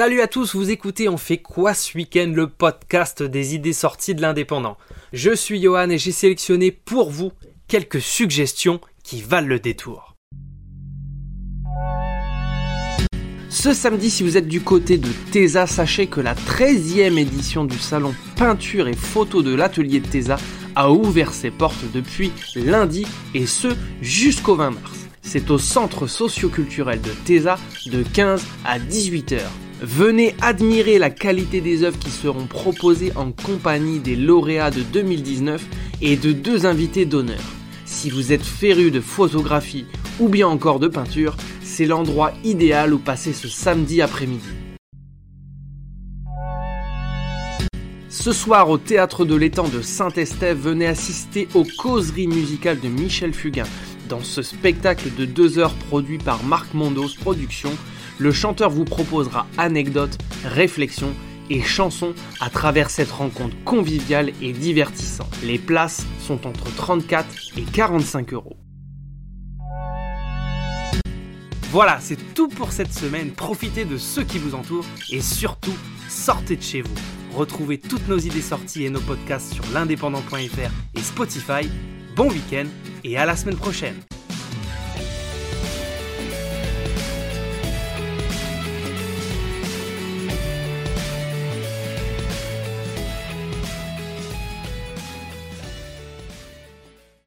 Salut à tous, vous écoutez On fait quoi ce week-end le podcast des idées sorties de l'indépendant. Je suis Johan et j'ai sélectionné pour vous quelques suggestions qui valent le détour. Ce samedi, si vous êtes du côté de Tesa, sachez que la 13e édition du salon peinture et photo de l'atelier de Tesa a ouvert ses portes depuis lundi et ce jusqu'au 20 mars. C'est au centre socioculturel de Tesa de 15 à 18 heures. Venez admirer la qualité des œuvres qui seront proposées en compagnie des lauréats de 2019 et de deux invités d'honneur. Si vous êtes féru de photographie ou bien encore de peinture, c'est l'endroit idéal où passer ce samedi après-midi. Ce soir au théâtre de l'étang de Saint-Estève, venez assister aux causeries musicales de Michel Fugain. Dans ce spectacle de deux heures produit par Marc Mondos Productions, le chanteur vous proposera anecdotes, réflexions et chansons à travers cette rencontre conviviale et divertissante. Les places sont entre 34 et 45 euros. Voilà, c'est tout pour cette semaine. Profitez de ceux qui vous entourent et surtout, sortez de chez vous. Retrouvez toutes nos idées sorties et nos podcasts sur l'indépendant.fr et Spotify. Bon week-end et à la semaine prochaine.